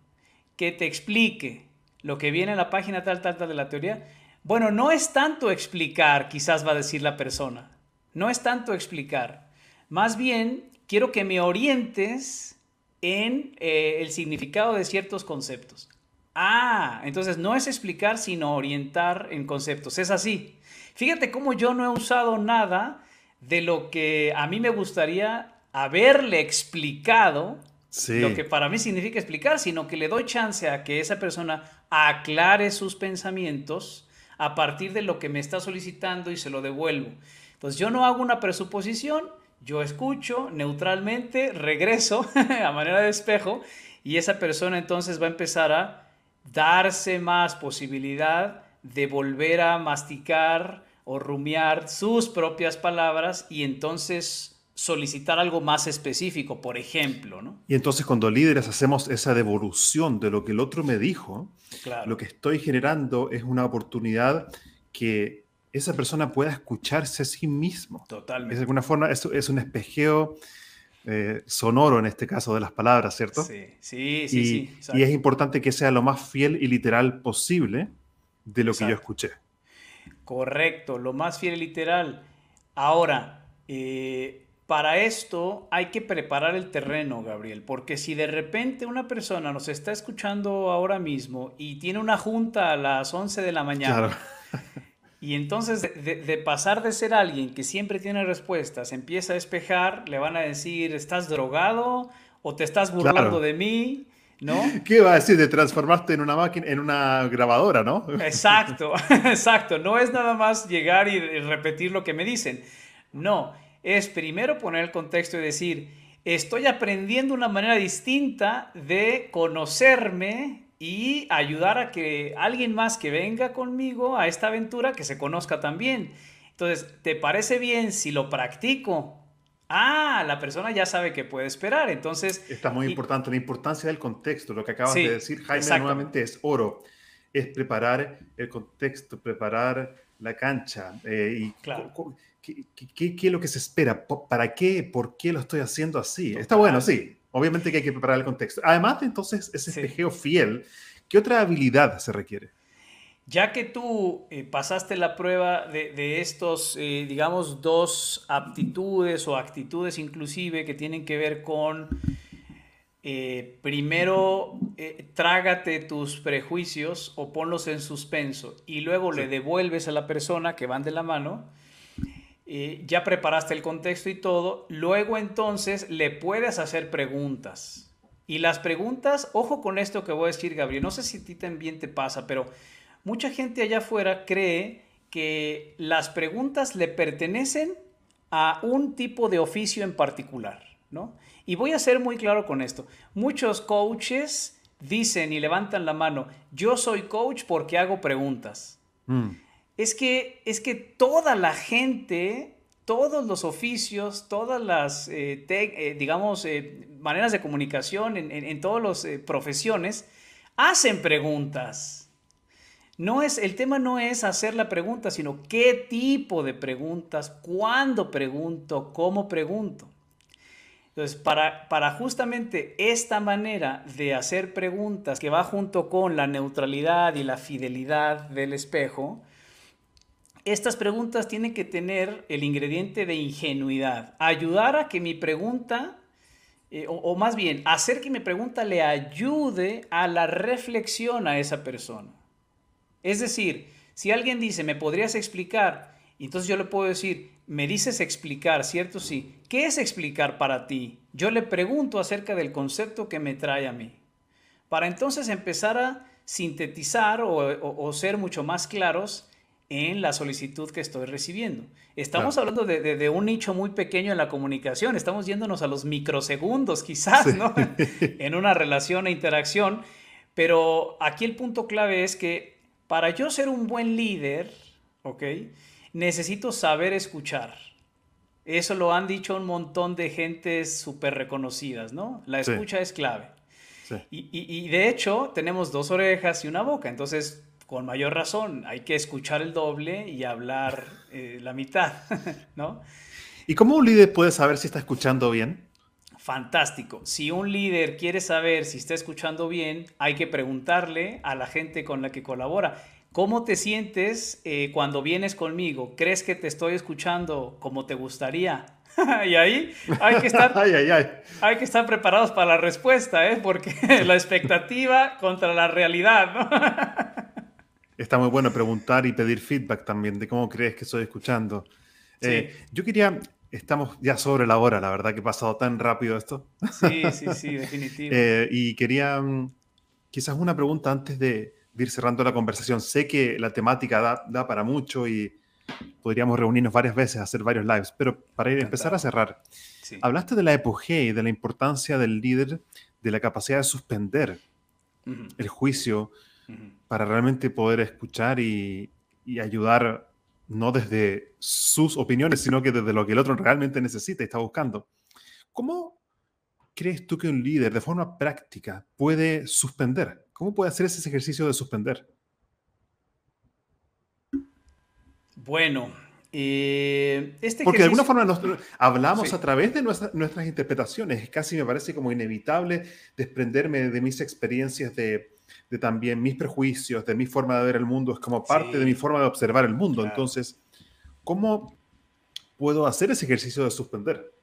que te explique lo que viene en la página tal, tal, tal de la teoría. Bueno, no es tanto explicar, quizás va a decir la persona. No es tanto explicar. Más bien, quiero que me orientes en eh, el significado de ciertos conceptos. Ah, entonces no es explicar, sino orientar en conceptos. Es así. Fíjate cómo yo no he usado nada de lo que a mí me gustaría haberle explicado, lo que para mí significa explicar, sino que le doy chance a que esa persona aclare sus pensamientos a partir de lo que me está solicitando y se lo devuelvo. Entonces yo no hago una presuposición, yo escucho neutralmente, regreso a manera de espejo y esa persona entonces va a empezar a darse más posibilidad de volver a masticar o rumiar sus propias palabras y entonces solicitar algo más específico, por ejemplo. ¿no? Y entonces cuando líderes hacemos esa devolución de lo que el otro me dijo, lo que estoy generando es una oportunidad que esa persona pueda escucharse a sí mismo. Totalmente. de alguna forma es, es un espejeo eh, sonoro en este caso de las palabras, ¿cierto? Sí, sí, sí. Y, es importante que sea lo más fiel y literal posible de lo que yo escuché. Correcto, lo más fiel y literal. Ahora, eh, para esto hay que preparar el terreno, Gabriel, porque si de repente una persona nos está escuchando ahora mismo y tiene una junta a las 11 de la mañana, claro. Y entonces, de, pasar de ser alguien que siempre tiene respuestas, empieza a despejar, le van a decir, ¿estás drogado? ¿O te estás burlando de mí? ¿no? ¿Qué va a decir de transformarte en una máquina, en una grabadora, no? Exacto, exacto. No es nada más llegar y repetir lo que me dicen. No, es primero poner el contexto y decir, estoy aprendiendo una manera distinta de conocerme y ayudar a que alguien más que venga conmigo a esta aventura que se conozca también. Entonces, ¿te parece bien si lo practico? Ah, la persona ya sabe que puede esperar. Entonces. Está muy importante la importancia del contexto. Lo que acabas de decir, Jaime, nuevamente es oro. Es preparar el contexto, preparar la cancha. Eh, y ¿qué, es lo que se espera? ¿Para qué? ¿Por qué lo estoy haciendo así? Está bueno, sí. Obviamente que hay que preparar el contexto. Además de entonces ese espejeo fiel, ¿qué otra habilidad se requiere? Ya que tú eh, pasaste la prueba de, estos, eh, digamos, dos aptitudes o actitudes inclusive que tienen que ver con, eh, primero, trágate tus prejuicios o ponlos en suspenso y luego le devuelves a la persona que van de la mano, ya preparaste el contexto y todo, luego entonces le puedes hacer preguntas. Y las preguntas, ojo con esto que voy a decir, Gabriel, no sé si a ti también te pasa, pero mucha gente allá afuera cree que las preguntas le pertenecen a un tipo de oficio en particular, ¿no? Y voy a ser muy claro con esto. Muchos coaches dicen y levantan la mano, yo soy coach porque hago preguntas. Mm. Es, que, es que toda la gente, todos los oficios, todas las, eh, eh, digamos, eh, maneras de comunicación en, en todas las profesiones, hacen preguntas. No es, el tema no es hacer la pregunta, sino qué tipo de preguntas, cuándo pregunto, cómo pregunto. Entonces, para, para justamente esta manera de hacer preguntas que va junto con la neutralidad y la fidelidad del espejo, estas preguntas tienen que tener el ingrediente de ingenuidad, ayudar a que mi pregunta, eh, o, más bien, hacer que mi pregunta le ayude a la reflexión a esa persona. Es decir, si alguien dice, ¿me podrías explicar? Entonces yo le puedo decir, me dices explicar, ¿cierto? Sí. ¿Qué es explicar para ti? Yo le pregunto acerca del concepto que me trae a mí. Para entonces empezar a sintetizar o, ser mucho más claros en la solicitud que estoy recibiendo. Estamos hablando de, un nicho muy pequeño en la comunicación, estamos yéndonos a los microsegundos quizás, ¿no? en una relación e interacción, pero aquí el punto clave es que para yo ser un buen líder, ¿ok? Necesito saber escuchar. Eso lo han dicho un montón de gentes súper reconocidas, ¿no? La escucha es clave. Y, de hecho, tenemos dos orejas y una boca, entonces, con mayor razón, hay que escuchar el doble y hablar eh, la mitad, ¿no? ¿Y cómo un líder puede saber si está escuchando bien? Fantástico. Si un líder quiere saber si está escuchando bien, hay que preguntarle a la gente con la que colabora. ¿Cómo te sientes eh, cuando vienes conmigo? ¿Crees que te estoy escuchando como te gustaría? y ahí hay que estar, hay que estar preparados para la respuesta, ¿eh? porque la expectativa contra la realidad. ¿no? Está muy bueno preguntar y pedir feedback también de cómo crees que estoy escuchando. Eh, yo quería Estamos ya sobre la hora, la verdad que ha pasado tan rápido esto. Sí, sí, sí, definitivo. Eh, y quería mm, quizás una pregunta antes de, ir cerrando la conversación. Sé que la temática da, da, para mucho y podríamos reunirnos varias veces, hacer varios lives, pero para ir, empezar a cerrar, hablaste de la epogea y de la importancia del líder, de la capacidad de suspender el juicio para realmente poder escuchar y, y ayudar no desde sus opiniones, sino que desde lo que el otro realmente necesita y está buscando. ¿Cómo crees tú que un líder de forma práctica puede suspender? ¿Cómo puede hacer ese ejercicio de suspender? Bueno, eh, este Porque de alguna forma hablamos a través de nuestras interpretaciones. Casi me parece como inevitable desprenderme de mis experiencias de, de también mis prejuicios, de mi forma de ver el mundo, es como parte de mi forma de observar el mundo. Entonces, ¿cómo puedo hacer ese ejercicio de suspender?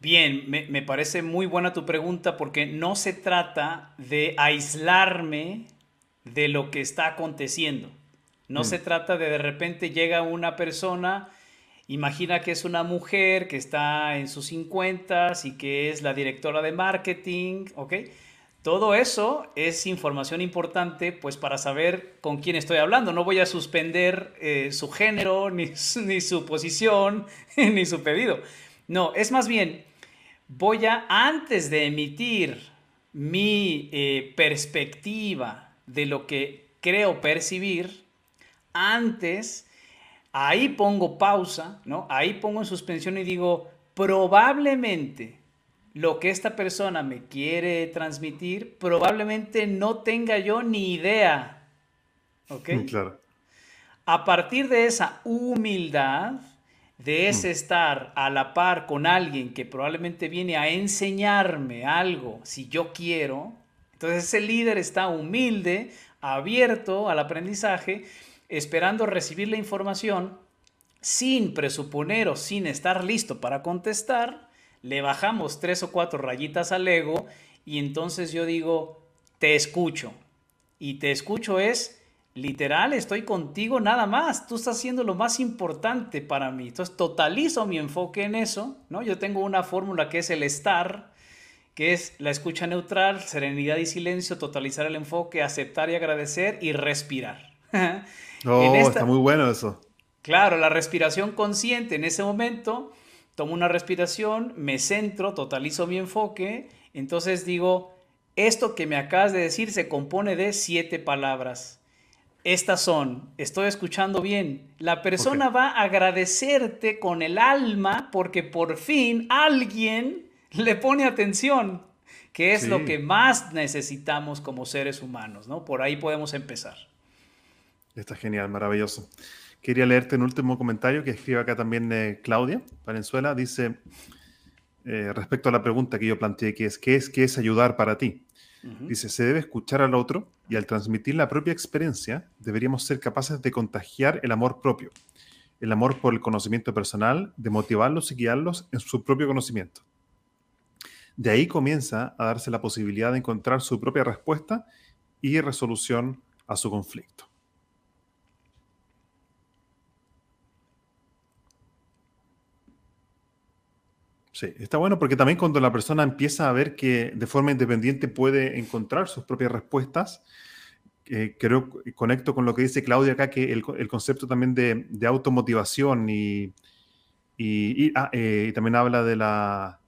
Bien, me, parece muy buena tu pregunta porque no se trata de aislarme de lo que está aconteciendo. No mm. se trata de de repente llega una persona, imagina que es una mujer que está en sus 50 y que es la directora de marketing, ¿ok? Todo eso es información importante pues para saber con quién estoy hablando. No voy a suspender eh, su género, ni, su posición, ni su pedido. No, es más bien, voy a, antes de emitir mi eh, perspectiva de lo que creo percibir, antes, ahí pongo pausa, ¿no? Ahí pongo en suspensión y digo, probablemente lo que esta persona me quiere transmitir, probablemente no tenga yo ni idea. ¿Ok? Claro. A partir de esa humildad, de ese mm. estar a la par con alguien que probablemente viene a enseñarme algo, si yo quiero, entonces ese líder está humilde, abierto al aprendizaje, esperando recibir la información sin presuponer o sin estar listo para contestar, le bajamos tres o cuatro rayitas al ego y entonces yo digo, te escucho. Y te escucho es, literal, estoy contigo nada más. Tú estás haciendo lo más importante para mí. Entonces totalizo mi enfoque en eso, ¿no? Yo tengo una fórmula que es el estar, que es la escucha neutral, serenidad y silencio, totalizar el enfoque, aceptar y agradecer y respirar. oh, está muy bueno eso. Claro, la respiración consciente en ese momento tomo una respiración, me centro, totalizo mi enfoque, entonces digo, esto que me acabas de decir se compone de siete palabras. Estas son, estoy escuchando bien, la persona va a agradecerte con el alma porque por fin alguien le pone atención, que es lo que más necesitamos como seres humanos, ¿no? Por ahí podemos empezar. Está genial, maravilloso. Quería leerte un último comentario que escribe acá también eh, Claudia Valenzuela. Dice, eh, respecto a la pregunta que yo planteé, que es, ¿qué es, qué es ayudar para ti? Dice, se debe escuchar al otro y al transmitir la propia experiencia deberíamos ser capaces de contagiar el amor propio, el amor por el conocimiento personal, de motivarlos y guiarlos en su propio conocimiento. De ahí comienza a darse la posibilidad de encontrar su propia respuesta y resolución a su conflicto. Sí, está bueno porque también cuando la persona empieza a ver que de forma independiente puede encontrar sus propias respuestas, eh, creo que conecto con lo que dice Claudia acá, que el, concepto también de, automotivación y, ah, eh, y, también habla de la...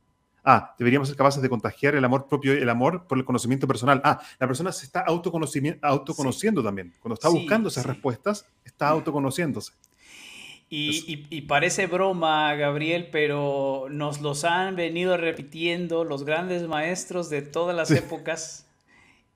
Ah, deberíamos ser capaces de contagiar el amor propio, el amor por el conocimiento personal. Ah, la persona se está autoconociendo también. Cuando está buscando esas respuestas, está autoconociéndose. Y, parece broma, Gabriel, pero nos los han venido repitiendo los grandes maestros de todas las épocas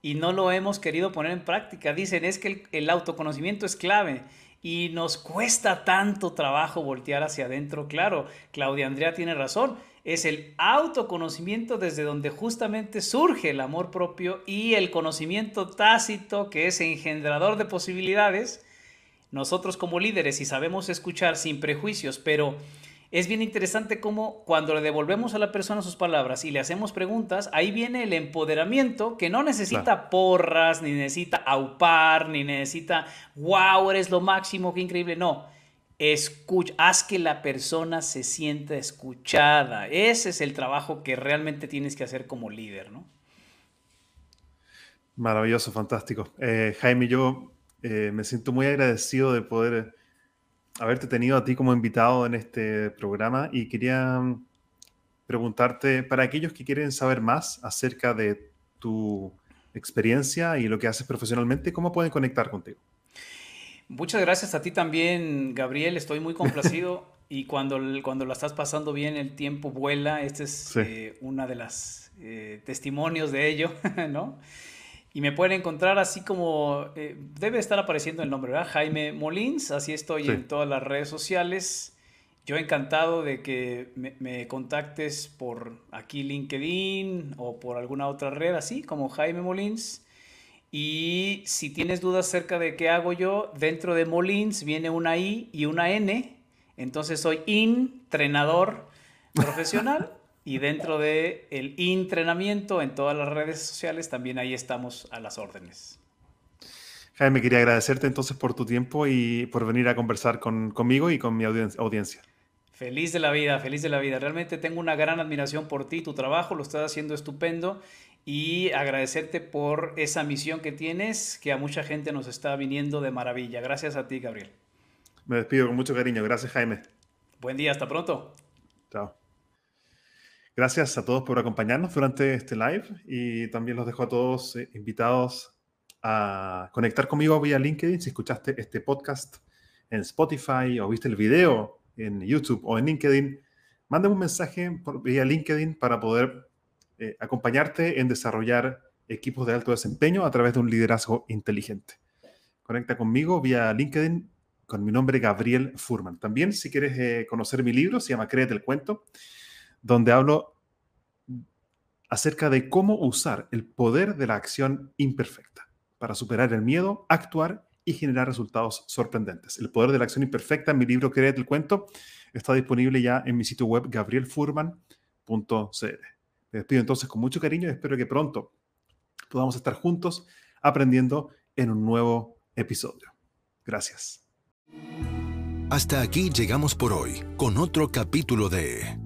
y no lo hemos querido poner en práctica. Dicen, es que el, autoconocimiento es clave y nos cuesta tanto trabajo voltear hacia adentro. Claro, Claudia Andrea tiene razón. Es el autoconocimiento desde donde justamente surge el amor propio y el conocimiento tácito que es engendrador de posibilidades nosotros como líderes y sabemos escuchar sin prejuicios, pero es bien interesante cómo cuando le devolvemos a la persona sus palabras y le hacemos preguntas, ahí viene el empoderamiento que no necesita porras, ni necesita aupar, ni necesita, wow, eres lo máximo, qué increíble. No, escucha, haz que la persona se sienta escuchada. Ese es el trabajo que realmente tienes que hacer como líder, ¿no? Maravilloso, fantástico. Eh, Jaime, yo eh, me siento muy agradecido de poder haberte tenido a ti como invitado en este programa y quería mm, preguntarte, para aquellos que quieren saber más acerca de tu experiencia y lo que haces profesionalmente, ¿cómo pueden conectar contigo? Muchas gracias a ti también, Gabriel. Estoy muy complacido y cuando, cuando la estás pasando bien, el tiempo vuela. Este es eh, una de las eh, testimonios de ello, ¿no? Y me pueden encontrar así como, eh, debe estar apareciendo el nombre, ¿verdad? Jaime Molins, así estoy en todas las redes sociales. Yo encantado de que me, contactes por aquí LinkedIn o por alguna otra red, así como Jaime Molins. Y si tienes dudas acerca de qué hago yo, dentro de Molins viene una I y una N. Entonces soy entrenador profesional. Y dentro de el entrenamiento en todas las redes sociales, también ahí estamos a las órdenes. Jaime, quería agradecerte entonces por tu tiempo y por venir a conversar conmigo y con mi audiencia. Feliz de la vida, feliz de la vida. Realmente tengo una gran admiración por ti, tu trabajo, lo estás haciendo estupendo y agradecerte por esa misión que tienes, que a mucha gente nos está viniendo de maravilla. Gracias a ti, Gabriel. Me despido con mucho cariño. Gracias, Jaime. Buen día, hasta pronto. Chao. Gracias a todos por acompañarnos durante este live y también los dejo a todos eh, invitados a conectar conmigo vía LinkedIn si escuchaste este podcast en Spotify o viste el video en YouTube o en LinkedIn. Mándame un mensaje por, vía LinkedIn para poder eh, acompañarte en desarrollar equipos de alto desempeño a través de un liderazgo inteligente. Conecta conmigo vía LinkedIn con mi nombre Gabriel Furman. También si quieres eh, conocer mi libro, se llama Créete el Cuento, donde hablo acerca de cómo usar el poder de la acción imperfecta para superar el miedo, actuar y generar resultados sorprendentes. El poder de la acción imperfecta, mi libro Créete el Cuento, está disponible ya en mi sitio web gabrielfurman.cl. Me despido entonces con mucho cariño y espero que pronto podamos estar juntos aprendiendo en un nuevo episodio. Gracias. Hasta aquí llegamos por hoy con otro capítulo de